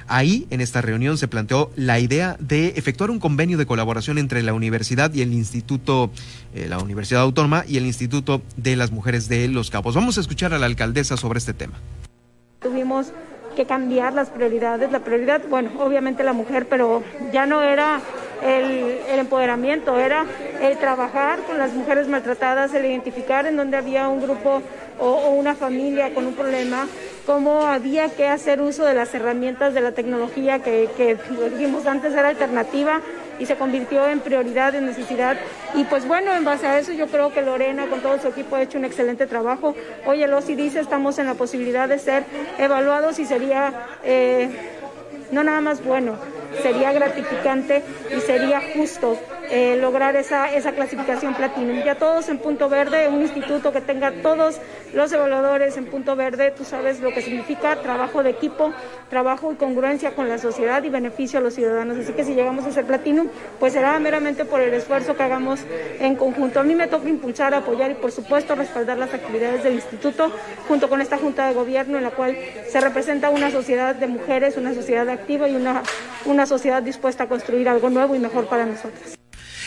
Ahí, en esta reunión, se planteó la idea de efectuar un convenio de colaboración entre la universidad y el Instituto, eh, la Universidad Autónoma y el Instituto de las Mujeres de Los Cabos. Vamos a escuchar a la alcaldesa sobre este tema. Tuvimos que cambiar las prioridades. La prioridad, bueno, obviamente la mujer, pero ya no era el, empoderamiento, era el trabajar con las mujeres maltratadas, el identificar en donde había un grupo o, una familia con un problema, cómo había que hacer uso de las herramientas de la tecnología que, que dijimos antes era alternativa y se convirtió en prioridad, en necesidad. Y pues bueno, en base a eso yo creo que Lorena con todo su equipo ha hecho un excelente trabajo. Hoy el OSI dice estamos en la posibilidad de ser evaluados y sería eh, no nada más bueno, sería gratificante y sería justo eh, lograr esa, esa clasificación platino. Ya todos en punto verde, un instituto que tenga todos los evaluadores en punto verde, tú sabes lo que significa trabajo de equipo, trabajo y congruencia con la sociedad y beneficio a los ciudadanos. Así que si llegamos a ser platino, pues será meramente por el esfuerzo que hagamos en conjunto. A mí me toca impulsar, apoyar y por supuesto respaldar las actividades del instituto junto con esta Junta de Gobierno en la cual se representa una sociedad de mujeres, una sociedad activa y una, una sociedad dispuesta a construir algo nuevo y mejor para nosotras.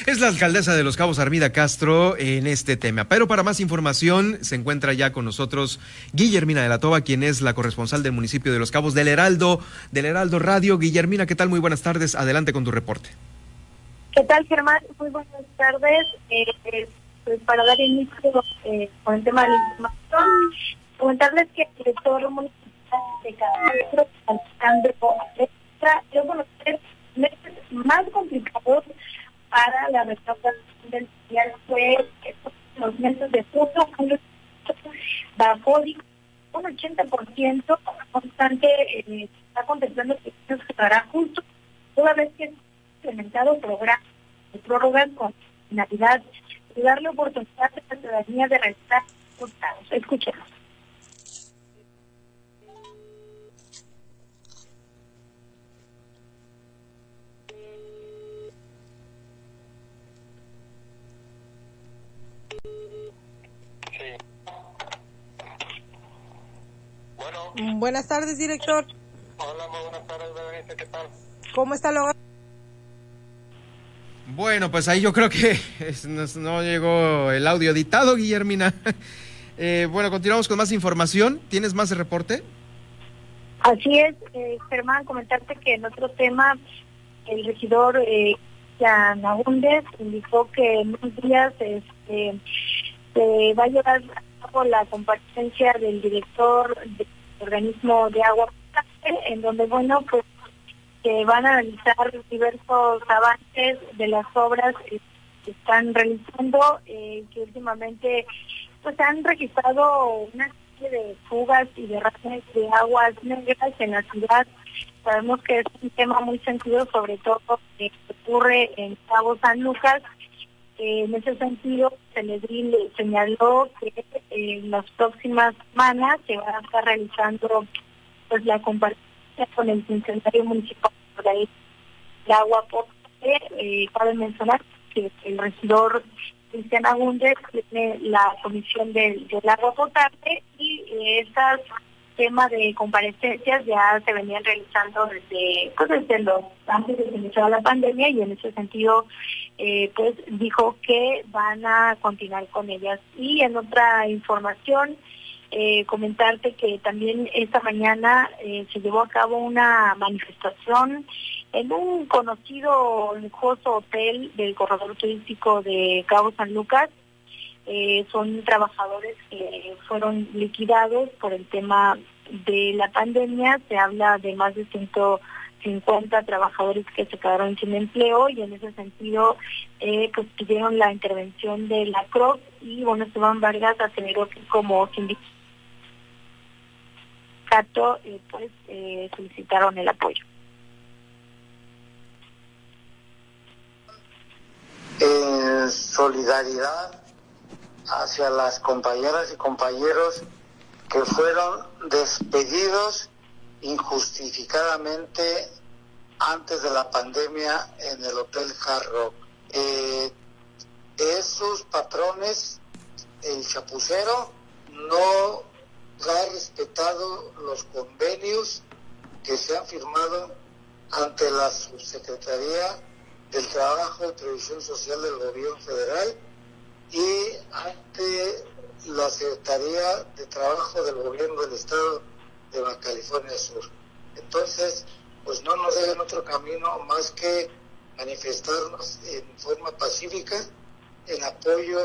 Es la alcaldesa de Los Cabos, Armida Castro, en este tema. Pero para más información, se encuentra ya con nosotros Guillermina de la Toba, quien es la corresponsal del municipio de Los Cabos del Heraldo, del Heraldo Radio. Guillermina, ¿qué tal? Muy buenas tardes. Adelante con tu reporte. ¿Qué tal, Germán? Muy buenas tardes. Eh, eh, pues para dar inicio eh, con el tema de la información, comentarles que el director municipal de Cadastro, Alejandro uno de los meses más complicados para la recaudación del social fue los meses de junio, julio, bajó un 80%, no obstante, eh, está contemplando que se estará justo toda vez que se implementado programas de prórrogas con finalidad de darle oportunidad a la ciudadanía de realizar resultados. Escuchemos. Buenas tardes, director. Hola, muy buenas tardes, Berenice, ¿qué tal? ¿Cómo está lo Bueno, pues ahí yo creo que no, llegó el audio editado, Guillermina. [LAUGHS] Eh, bueno, continuamos con más información. ¿Tienes más de reporte? Así es, eh, Germán, comentarte que en otro tema, el regidor eh, Jan indicó que en unos días este, se va a llevar a cabo la comparecencia del director de organismo de agua en donde, bueno, pues se van a analizar diversos avances de las obras que están realizando, eh, que últimamente pues han registrado una serie de fugas y derrames de aguas negras en la ciudad. Sabemos que es un tema muy sentido, sobre todo que ocurre en Cabo San Lucas. En ese sentido, Celedril señaló que en las próximas semanas se va a estar realizando pues la comparecencia con el funcionario municipal de agua potable. Eh, cabe mencionar que el regidor Cristian Agúndez tiene la comisión del, agua potable y eh, esas temas de comparecencias ya se venían realizando desde pues desde los antes de que iniciara la pandemia y en ese sentido eh, pues dijo que van a continuar con ellas y en otra información eh, comentarte que también esta mañana eh, se llevó a cabo una manifestación en un conocido lujoso hotel del corredor turístico de Cabo San Lucas. Eh, son trabajadores que fueron liquidados por el tema de la pandemia. Se habla de más de 150 trabajadores que se quedaron sin empleo y en ese sentido pues pidieron la intervención de la CROP y bueno, Esteban Vargas aceleró que como sindicato Cato, eh, pues eh, solicitaron el apoyo. En solidaridad hacia las compañeras y compañeros que fueron despedidos injustificadamente antes de la pandemia en el Hotel Hard eh, esos patrones, el chapucero, no ha respetado los convenios que se han firmado ante la Subsecretaría del Trabajo y Previsión Social del Gobierno Federal y ante la Secretaría de Trabajo del Gobierno del Estado de Baja California Sur. Entonces, pues no nos dejan otro camino más que manifestarnos en forma pacífica en apoyo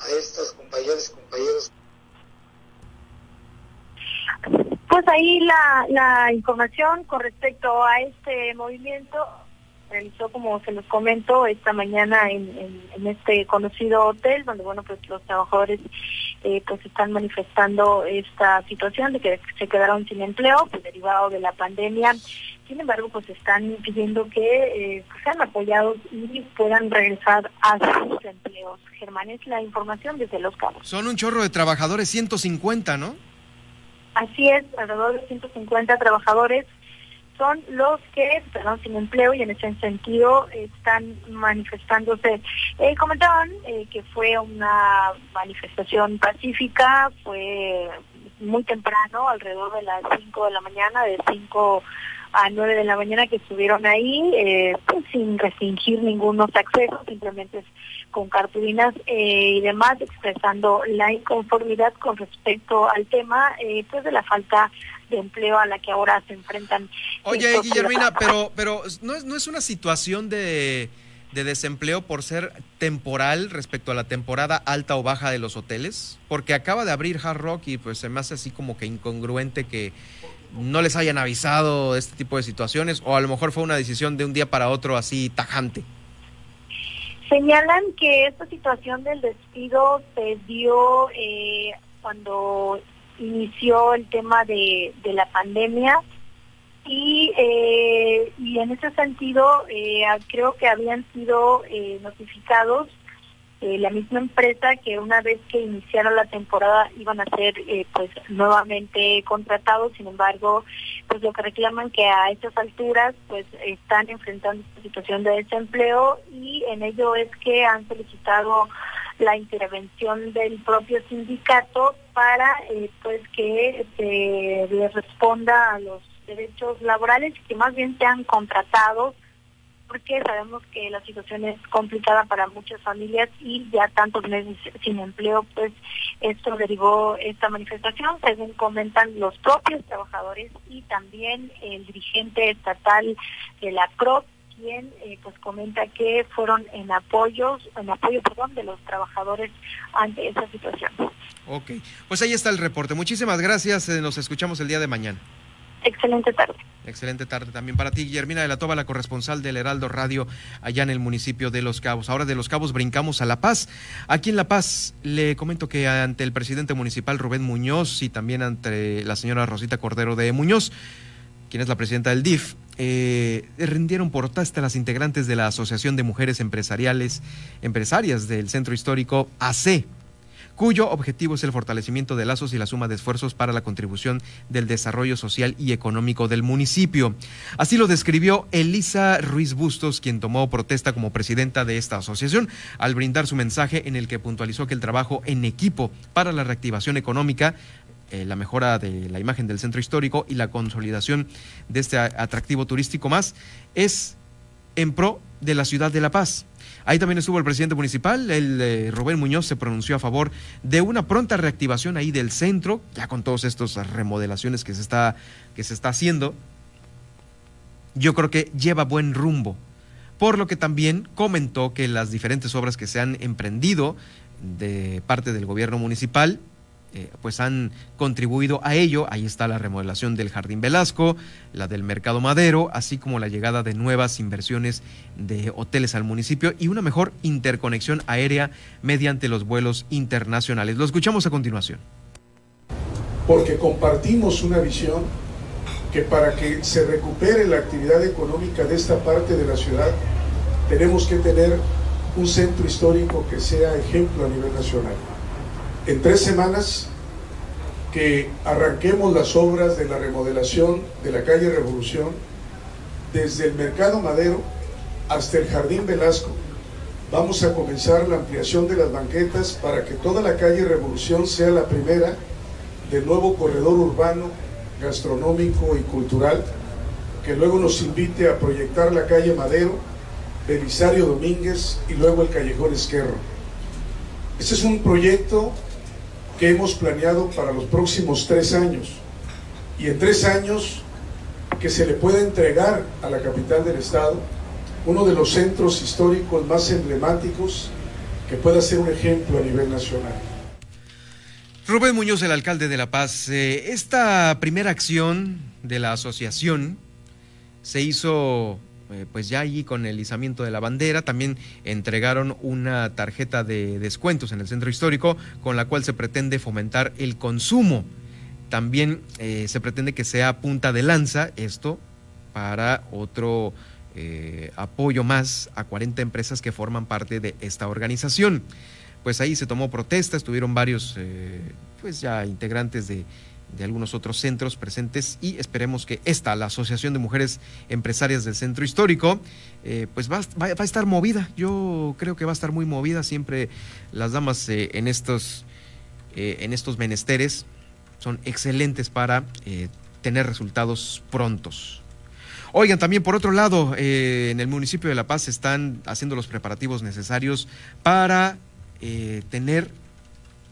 a estas compañeras y compañeros pues ahí la, la información con respecto a este movimiento realizó, como se los comento, esta mañana en, en, este conocido hotel, donde bueno pues los trabajadores eh, pues están manifestando esta situación de que se quedaron sin empleo, pues derivado de la pandemia. Sin embargo, pues están pidiendo que eh, sean apoyados y puedan regresar a sus empleos. Germán, es la información desde Los Cabos. Son un chorro de trabajadores, 150, ¿no? Así es, alrededor de 150 trabajadores son los que quedaron sin empleo y en ese sentido están manifestándose. Eh, comentaban eh, que fue una manifestación pacífica, fue muy temprano, alrededor de las 5 de la mañana, de 5 a 9 de la mañana que estuvieron ahí, eh, pues, sin restringir ningunos accesos, simplemente con cartulinas eh, y demás, expresando la inconformidad con respecto al tema pues de la falta de empleo a la que ahora se enfrentan. Oye, Guillermina, pero, pero ¿no es, no es una situación de, de desempleo por ser temporal respecto a la temporada alta o baja de los hoteles? Porque acaba de abrir Hard Rock y pues se me hace así como que incongruente que no les hayan avisado este tipo de situaciones o a lo mejor fue una decisión de un día para otro así tajante. Señalan que esta situación del despido se dio eh, cuando inició el tema de, la pandemia y, eh, y en ese sentido eh, creo que habían sido notificados eh, la misma empresa que una vez que iniciara la temporada iban a ser eh, pues nuevamente contratados, sin embargo, pues lo que reclaman que a estas alturas pues están enfrentando esta situación de desempleo y en ello es que han solicitado la intervención del propio sindicato para eh, pues que se les responda a los derechos laborales que más bien sean contratados porque sabemos que la situación es complicada para muchas familias y ya tantos meses sin empleo, pues esto derivó esta manifestación, según comentan los propios trabajadores y también el dirigente estatal de la CROP, quien eh, pues comenta que fueron en apoyos, en apoyo perdón, de los trabajadores ante esa situación. Ok, pues ahí está el reporte. Muchísimas gracias, eh, nos escuchamos el día de mañana. Excelente tarde. Excelente tarde también para ti, Guillermina de la Toba, la corresponsal del Heraldo Radio allá en el municipio de Los Cabos. Ahora de Los Cabos brincamos a La Paz. Aquí en La Paz le comento que ante el presidente municipal Rubén Muñoz y también ante la señora Rosita Cordero de Muñoz, quien es la presidenta del DIF, eh, rindieron protesta a las integrantes de la Asociación de Mujeres Empresariales, Empresarias del Centro Histórico AC, cuyo objetivo es el fortalecimiento de lazos y la suma de esfuerzos para la contribución del desarrollo social y económico del municipio. Así lo describió Elisa Ruiz Bustos, quien tomó protesta como presidenta de esta asociación, al brindar su mensaje en el que puntualizó que el trabajo en equipo para la reactivación económica eh, la mejora de la imagen del centro histórico y la consolidación de este atractivo turístico más es en pro de la ciudad de La Paz. Ahí también estuvo el presidente municipal, el eh, Rubén Muñoz, se pronunció a favor de una pronta reactivación ahí del centro, ya con todas estas remodelaciones que se está, que se está haciendo. Yo creo que lleva buen rumbo. Por lo que también comentó que las diferentes obras que se han emprendido de parte del gobierno municipal eh, pues han contribuido a ello. Ahí está la remodelación del Jardín Velasco, la del Mercado Madero, así como la llegada de nuevas inversiones de hoteles al municipio y una mejor interconexión aérea mediante los vuelos internacionales. Lo escuchamos a continuación. Porque compartimos una visión que para que se recupere la actividad económica de esta parte de la ciudad, tenemos que tener un centro histórico que sea ejemplo a nivel nacional en tres semanas que arranquemos las obras de la remodelación de la calle Revolución, desde el Mercado Madero hasta el Jardín Velasco. Vamos a comenzar la ampliación de las banquetas para que toda la calle Revolución sea la primera del nuevo corredor urbano, gastronómico y cultural, que luego nos invite a proyectar la calle Madero, Belisario Domínguez y luego el Callejón Esquerro. Este es un proyecto que hemos planeado para los próximos tres años. Y en tres años que se le pueda entregar a la capital del estado uno de los centros históricos más emblemáticos que pueda ser un ejemplo a nivel nacional. Rubén Muñoz, el alcalde de La Paz, eh, esta primera acción de la asociación se hizo pues ya allí con el izamiento de la bandera, también entregaron una tarjeta de descuentos en el centro histórico con la cual se pretende fomentar el consumo. También eh, se pretende que sea punta de lanza esto para otro eh, apoyo más a 40 empresas que forman parte de esta organización. Pues ahí se tomó protesta, estuvieron varios pues ya integrantes de, de algunos otros centros presentes y esperemos que esta, la Asociación de Mujeres Empresarias del Centro Histórico, eh, pues va, va, a estar movida. Yo creo que va a estar muy movida. Siempre las damas eh, en, estos, eh, en estos menesteres son excelentes para tener resultados prontos. Oigan, también por otro lado, en el municipio de La Paz están haciendo los preparativos necesarios para tener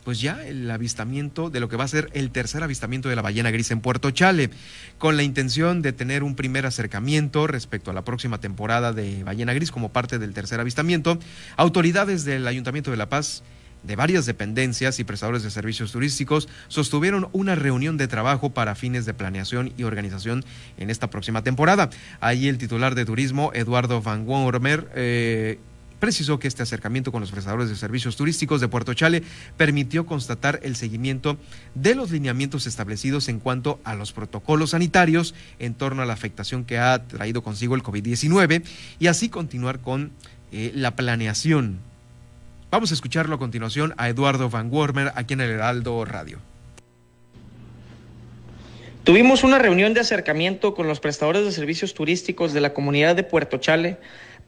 pues ya el avistamiento de lo que va a ser el tercer avistamiento de la ballena gris en Puerto Chale, con la intención de tener un primer acercamiento respecto a la próxima temporada de ballena gris como parte del tercer avistamiento. Autoridades del Ayuntamiento de La Paz de varias dependencias y prestadores de servicios turísticos sostuvieron una reunión de trabajo para fines de planeación y organización en esta próxima temporada. Ahí el titular de turismo, Eduardo Van Wormer, eh, precisó que este acercamiento con los prestadores de servicios turísticos de Puerto Chale permitió constatar el seguimiento de los lineamientos establecidos en cuanto a los protocolos sanitarios en torno a la afectación que ha traído consigo el COVID-19 y así continuar con eh, la planeación. Vamos a escucharlo a continuación a Eduardo Van Wormer aquí en el Heraldo Radio. Tuvimos una reunión de acercamiento con los prestadores de servicios turísticos de la comunidad de Puerto Chale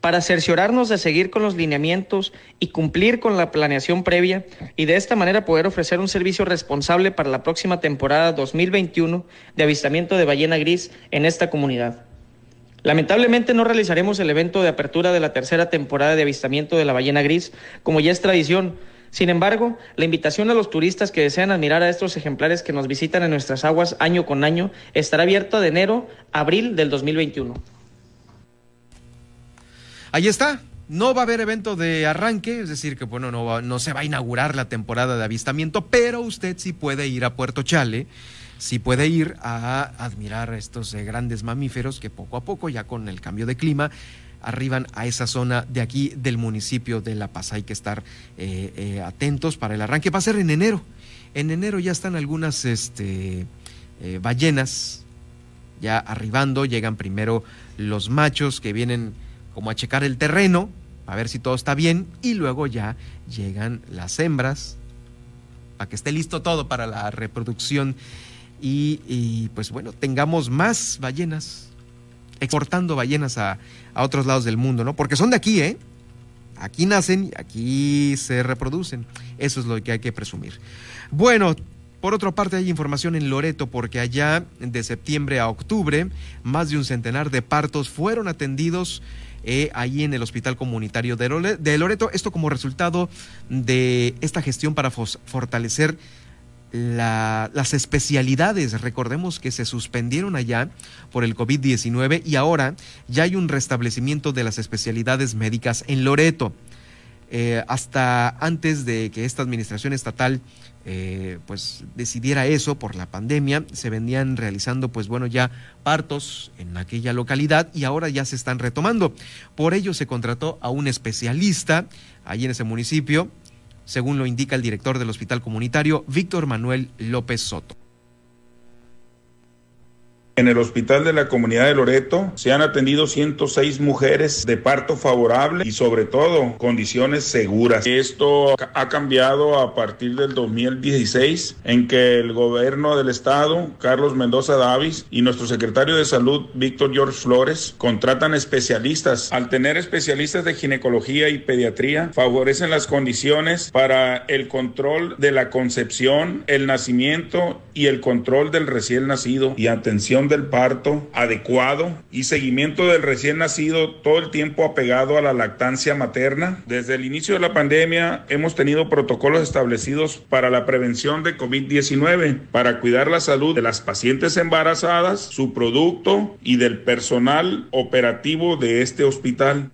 para cerciorarnos de seguir con los lineamientos y cumplir con la planeación previa y de esta manera poder ofrecer un servicio responsable para la próxima temporada 2021 de avistamiento de ballena gris en esta comunidad. Lamentablemente no realizaremos el evento de apertura de la tercera temporada de avistamiento de la ballena gris, como ya es tradición. Sin embargo, la invitación a los turistas que desean admirar a estos ejemplares que nos visitan en nuestras aguas año con año estará abierta de enero a abril del 2021. Ahí está. No va a haber evento de arranque, es decir, que bueno, no, no se va a inaugurar la temporada de avistamiento, pero usted sí puede ir a Puerto Chale si puede ir a admirar estos eh, grandes mamíferos que poco a poco, ya con el cambio de clima, arriban a esa zona de aquí del municipio de La Paz. Hay que estar eh, eh, atentos para el arranque. Va a ser en enero. En enero ya están algunas este, ballenas ya arribando. Llegan primero los machos que vienen como a checar el terreno, a ver si todo está bien, y luego ya llegan las hembras para que esté listo todo para la reproducción y, pues bueno, tengamos más ballenas, exportando ballenas a, a, otros lados del mundo, ¿no? Porque son de aquí, ¿eh? Aquí nacen y aquí se reproducen. Eso es lo que hay que presumir. Bueno, por otra parte, hay información en Loreto porque allá de septiembre a octubre, más de un centenar de partos fueron atendidos eh, ahí en el Hospital Comunitario de Loreto. Esto como resultado de esta gestión para fortalecer las especialidades. Recordemos que se suspendieron allá por el COVID-19 y ahora ya hay un restablecimiento de las especialidades médicas en Loreto. Eh, hasta antes de que esta administración estatal eh, pues decidiera eso por la pandemia, se venían realizando pues bueno ya partos en aquella localidad y ahora ya se están retomando. Por ello se contrató a un especialista allí en ese municipio, según lo indica el director del hospital comunitario, Víctor Manuel López Soto. En el Hospital de la Comunidad de Loreto se han atendido 106 mujeres de parto favorable y sobre todo condiciones seguras. Esto ha cambiado a partir del 2016 en que el gobierno del estado, Carlos Mendoza Davis, y nuestro secretario de salud, Víctor George Flores, contratan especialistas. Al tener especialistas de ginecología y pediatría, favorecen las condiciones para el control de la concepción, el nacimiento y el control del recién nacido y atención del parto adecuado y seguimiento del recién nacido todo el tiempo apegado a la lactancia materna. Desde el inicio de la pandemia hemos tenido protocolos establecidos para la prevención de COVID-19, para cuidar la salud de las pacientes embarazadas, su producto y del personal operativo de este hospital.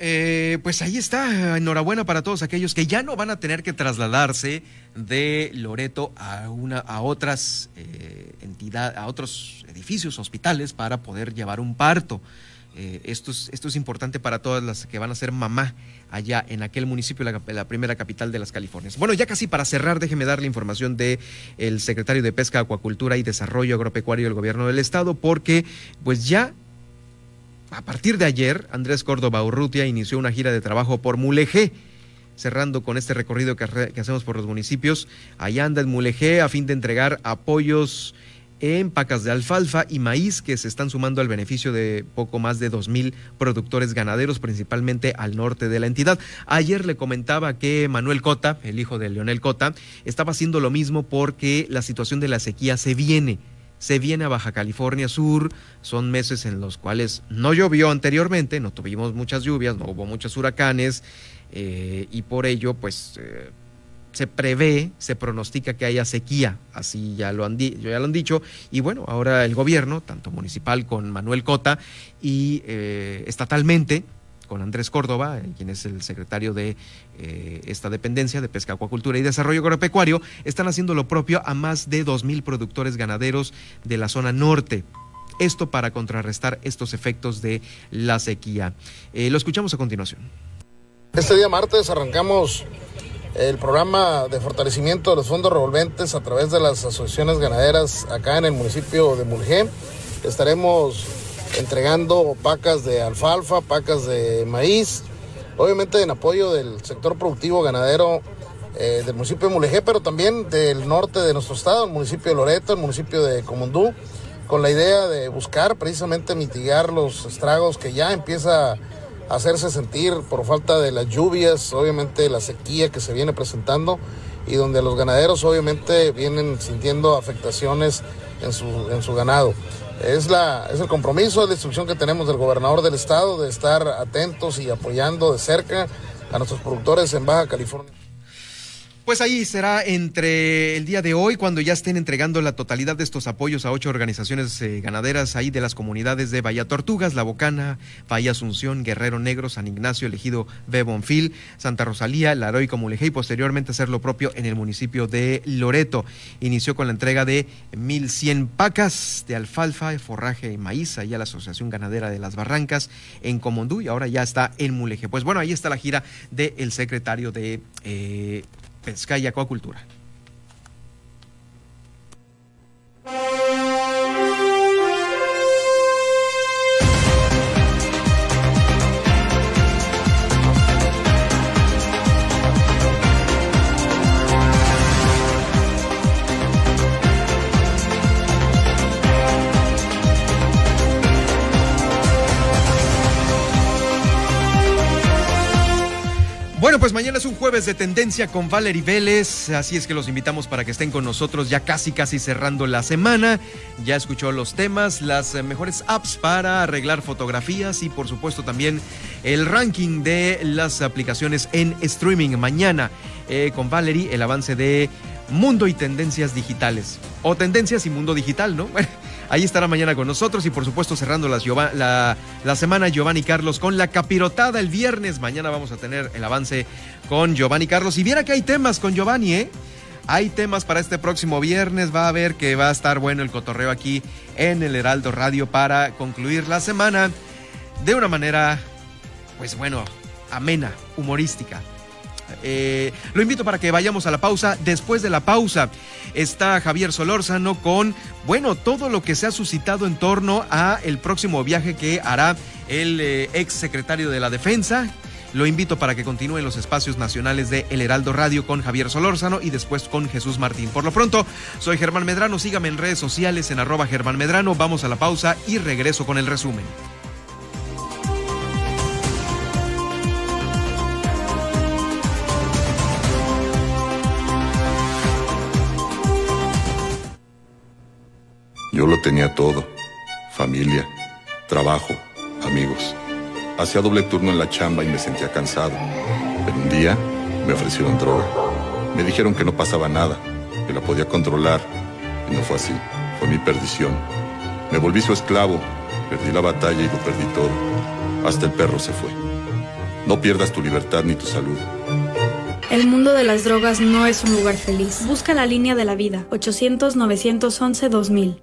Eh, pues ahí está, enhorabuena para todos aquellos que ya no van a tener que trasladarse de Loreto a una a otras eh, entidades, a otros edificios, hospitales para poder llevar un parto. Eh, esto, es, esto es importante para todas las que van a ser mamá allá en aquel municipio, la, primera capital de las Californias. Bueno, ya casi para cerrar, déjeme dar la información del el secretario de Pesca, Acuacultura y Desarrollo Agropecuario del Gobierno del Estado, porque pues ya a partir de ayer, Andrés Córdoba Urrutia inició una gira de trabajo por Mulegé, cerrando con este recorrido que, hacemos por los municipios. Allá anda el Mulegé a fin de entregar apoyos en pacas de alfalfa y maíz que se están sumando al beneficio de poco más de dos mil productores ganaderos, principalmente al norte de la entidad. Ayer le comentaba que Manuel Cota, el hijo de Leonel Cota, estaba haciendo lo mismo porque la situación de la sequía se viene se viene a Baja California Sur, son meses en los cuales no llovió anteriormente, no tuvimos muchas lluvias, no hubo muchos huracanes eh, y por ello pues eh, se prevé, se pronostica que haya sequía, así ya lo, han ya lo han dicho, y bueno, ahora el gobierno, tanto municipal con Manuel Cota y eh, estatalmente, con Andrés Córdoba, eh, quien es el secretario de eh, esta dependencia de Pesca, Acuacultura y Desarrollo Agropecuario, están haciendo lo propio a más de dos mil productores ganaderos de la zona norte. Esto para contrarrestar estos efectos de la sequía. Eh, lo escuchamos a continuación. Este día martes arrancamos el programa de fortalecimiento de los fondos revolventes a través de las asociaciones ganaderas acá en el municipio de Mulgé. Estaremos entregando pacas de alfalfa, pacas de maíz, obviamente en apoyo del sector productivo ganadero eh, del municipio de Mulegé, pero también del norte de nuestro estado, el municipio de Loreto, el municipio de Comundú, con la idea de buscar precisamente mitigar los estragos que ya empieza a hacerse sentir por falta de las lluvias, obviamente la sequía que se viene presentando y donde los ganaderos obviamente vienen sintiendo afectaciones en su, en su ganado. Es, la, es el compromiso, la instrucción que tenemos del gobernador del estado de estar atentos y apoyando de cerca a nuestros productores en Baja California. Pues ahí será entre el día de hoy, cuando ya estén entregando la totalidad de estos apoyos a ocho organizaciones eh, ganaderas ahí de las comunidades de Bahía Tortugas, La Bocana, Bahía Asunción, Guerrero Negro, San Ignacio, Elegido Bebonfil, Santa Rosalía, La Laroy, Mulegé y posteriormente hacer lo propio en el municipio de Loreto. Inició con la entrega de 1.100 pacas de alfalfa, forraje y maíz ahí a la Asociación Ganadera de las Barrancas en Comondú y ahora ya está en Mulegé. Pues bueno, ahí está la gira del secretario de... Eh, pesca y acuacultura. Pues mañana es un jueves de tendencia con Valerie Vélez, así es que los invitamos para que estén con nosotros ya casi casi cerrando la semana. Ya escuchó los temas, las mejores apps para arreglar fotografías y por supuesto también el ranking de las aplicaciones en streaming mañana eh, con Valerie, el avance de mundo y tendencias digitales o tendencias y mundo digital, ¿no? [LAUGHS] Ahí estará mañana con nosotros y por supuesto cerrando la, la, semana Giovanni Carlos con la capirotada el viernes. Mañana vamos a tener el avance con Giovanni Carlos. Y viera que hay temas con Giovanni, ¿eh? Hay temas para este próximo viernes. Va a ver que va a estar bueno el cotorreo aquí en el Heraldo Radio para concluir la semana de una manera, pues bueno, amena, humorística. Eh, lo invito para que vayamos a la pausa. Después de la pausa está Javier Solórzano con, bueno, todo lo que se ha suscitado en torno a el próximo viaje que hará el eh, ex secretario de la Defensa. Lo invito para que continúe en los espacios nacionales de El Heraldo Radio con Javier Solórzano y después con Jesús Martín. Por lo pronto, soy Germán Medrano. Sígame en redes sociales en arroba Germán Medrano. Vamos a la pausa y regreso con el resumen. Yo lo tenía todo. Familia, trabajo, amigos. Hacía doble turno en la chamba y me sentía cansado. Pero un día me ofrecieron droga. Me dijeron que no pasaba nada, que la podía controlar. Y no fue así. Fue mi perdición. Me volví su esclavo. Perdí la batalla y lo perdí todo. Hasta el perro se fue. No pierdas tu libertad ni tu salud. El mundo de las drogas no es un lugar feliz. Busca la línea de la vida. 800-911-2000.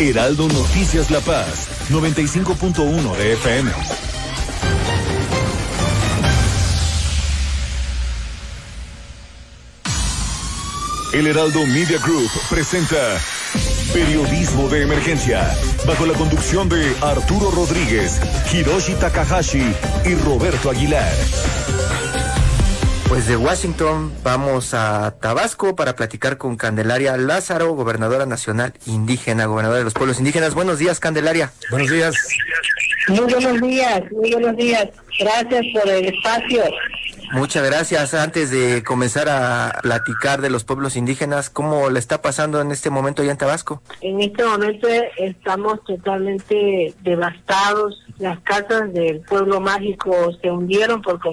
Heraldo Noticias La Paz, 95.1 de FM. El Heraldo Media Group presenta Periodismo de Emergencia, bajo la conducción de Arturo Rodríguez, Hiroshi Takahashi y Roberto Aguilar. Pues de Washington vamos a Tabasco para platicar con Candelaria Lázaro, gobernadora nacional indígena, gobernadora de los pueblos indígenas. Buenos días, Candelaria. Buenos días. Muy buenos días, muy buenos días. Gracias por el espacio. Muchas gracias. Antes de comenzar a platicar de los pueblos indígenas, ¿cómo le está pasando en este momento allá en Tabasco? En este momento estamos totalmente devastados. Las casas del pueblo mágico se hundieron por completo